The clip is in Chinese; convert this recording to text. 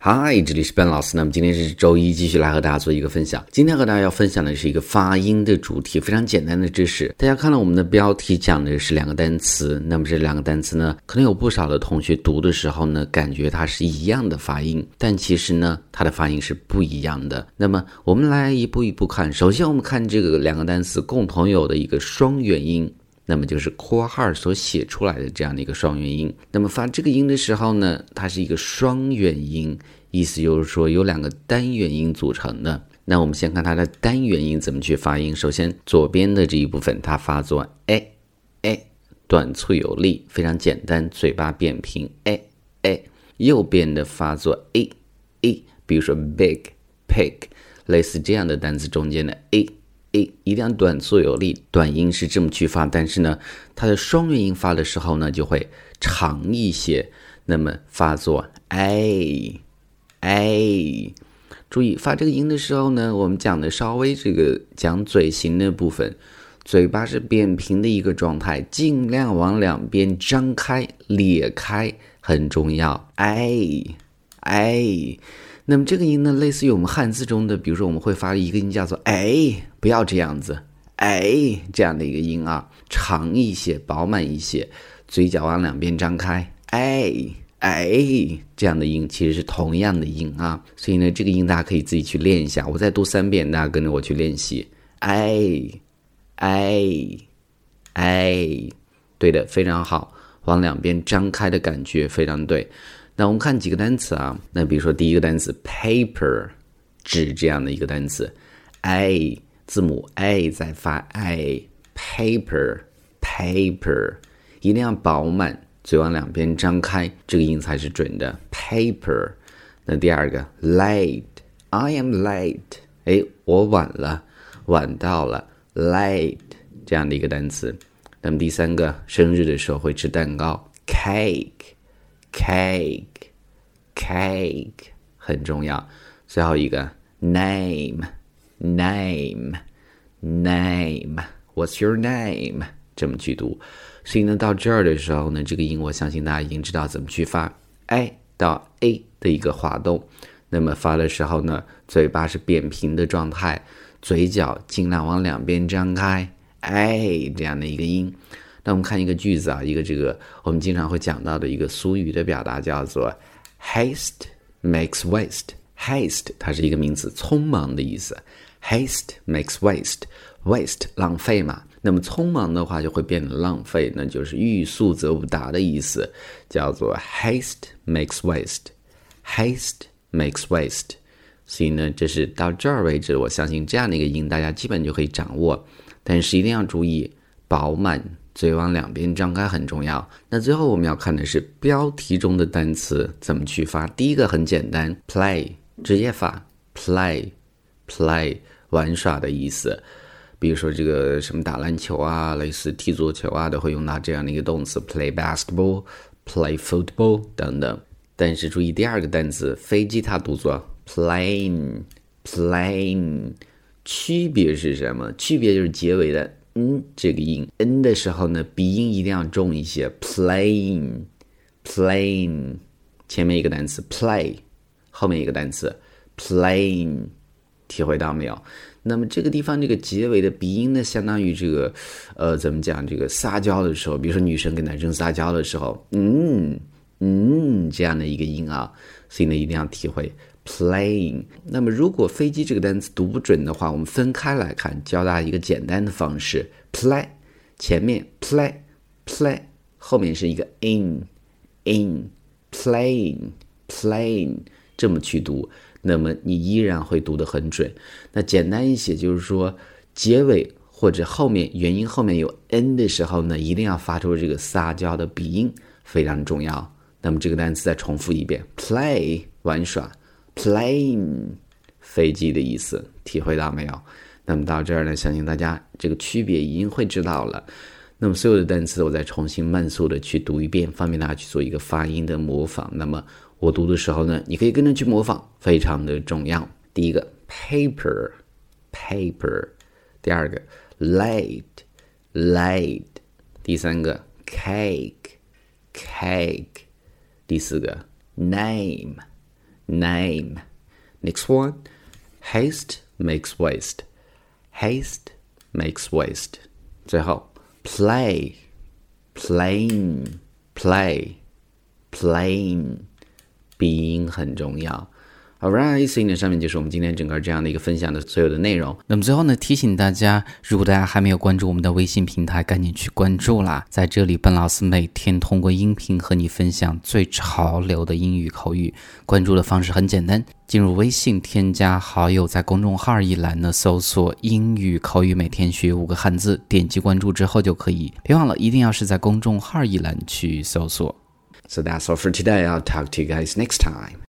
嗨，这里是 Ben 老师。那么今天是周一，继续来和大家做一个分享。今天和大家要分享的是一个发音的主题，非常简单的知识。大家看到我们的标题讲的是两个单词，那么这两个单词呢，可能有不少的同学读的时候呢，感觉它是一样的发音，但其实呢，它的发音是不一样的。那么我们来一步一步看。首先，我们看这个两个单词共同有的一个双元音。那么就是括号所写出来的这样的一个双元音。那么发这个音的时候呢，它是一个双元音，意思就是说有两个单元音组成的。那我们先看它的单元音怎么去发音。首先左边的这一部分，它发作哎哎，短促有力，非常简单，嘴巴扁平哎哎。右边的发作 a a，比如说 big pig，类似这样的单词中间的 a。A 一定要短促有力，短音是这么去发，但是呢，它的双元音发的时候呢，就会长一些，那么发作 a a。注意发这个音的时候呢，我们讲的稍微这个讲嘴型的部分，嘴巴是扁平的一个状态，尽量往两边张开裂开，很重要 a a。那么这个音呢，类似于我们汉字中的，比如说我们会发一个音叫做“哎”，不要这样子，“哎”这样的一个音啊，长一些，饱满一些，嘴角往两边张开，“哎哎”这样的音其实是同样的音啊，所以呢，这个音大家可以自己去练一下，我再读三遍，大家跟着我去练习，“哎哎哎”，对的，非常好，往两边张开的感觉非常对。那我们看几个单词啊？那比如说第一个单词 paper，纸这样的一个单词，a 字母 a 在发 a，paper paper 一定要饱满，嘴往两边张开，这个音才是准的 paper。那第二个 late，I am late，哎，我晚了，晚到了，late 这样的一个单词。那么第三个生日的时候会吃蛋糕，cake。Cake cake 很重要，最后一个 name name name What's your name？这么去读。所以呢，到这儿的时候呢，这个音我相信大家已经知道怎么去发 a 到 a 的一个滑动。那么发的时候呢，嘴巴是扁平的状态，嘴角尽量往两边张开 a 这样的一个音。那我们看一个句子啊，一个这个我们经常会讲到的一个俗语的表达叫做 “haste makes waste”。haste 它是一个名词，匆忙的意思。haste makes waste，waste 浪费嘛。那么匆忙的话就会变得浪费，那就是欲速则不达的意思，叫做 haste makes waste。haste makes waste。所以呢，这是到这儿为止，我相信这样的一个音大家基本就可以掌握，但是一定要注意饱满。嘴往两边张开很重要。那最后我们要看的是标题中的单词怎么去发。第一个很简单，play 直接发 play，play 玩耍的意思。比如说这个什么打篮球啊，类似踢足球啊，都会用到这样的一个动词，play basketball，play football 等等。但是注意第二个单词飞机，它读作 plane，plane，区别是什么？区别就是结尾的。N 这个音，n 的时候呢，鼻音一定要重一些。Playing，playing，前面一个单词 play，后面一个单词 plane，体会到没有？那么这个地方这个结尾的鼻音呢，相当于这个，呃，怎么讲？这个撒娇的时候，比如说女生跟男生撒娇的时候，嗯嗯，这样的一个音啊，所以呢，一定要体会。Plane。那么，如果飞机这个单词读不准的话，我们分开来看，教大家一个简单的方式：play 前面 play play 后面是一个 in in plane plane 这么去读，那么你依然会读得很准。那简单一些，就是说结尾或者后面元音后面有 n 的时候呢，一定要发出这个撒娇的鼻音，非常重要。那么这个单词再重复一遍：play 玩耍。Plane 飞机的意思，体会到没有？那么到这儿呢，相信大家这个区别已经会知道了。那么所有的单词，我再重新慢速的去读一遍，方便大家去做一个发音的模仿。那么我读的时候呢，你可以跟着去模仿，非常的重要。第一个 paper，paper；第二个 late，late；第三个 cake，cake；第四个 name。name. Next one, haste makes waste. Haste makes waste. 最后，play, playing, play, playing，鼻音很重要。 Alright，所以呢，上面就是我们今天整个这样的一个分享的所有的内容。那么最后呢，提醒大家，如果大家还没有关注我们的微信平台，赶紧去关注啦！在这里，本老师每天通过音频和你分享最潮流的英语口语。关注的方式很简单，进入微信，添加好友，在公众号一栏呢搜索“英语口语每天学五个汉字”，点击关注之后就可以。别忘了，一定要是在公众号一栏去搜索。So that's all for today. I'll talk to you guys next time.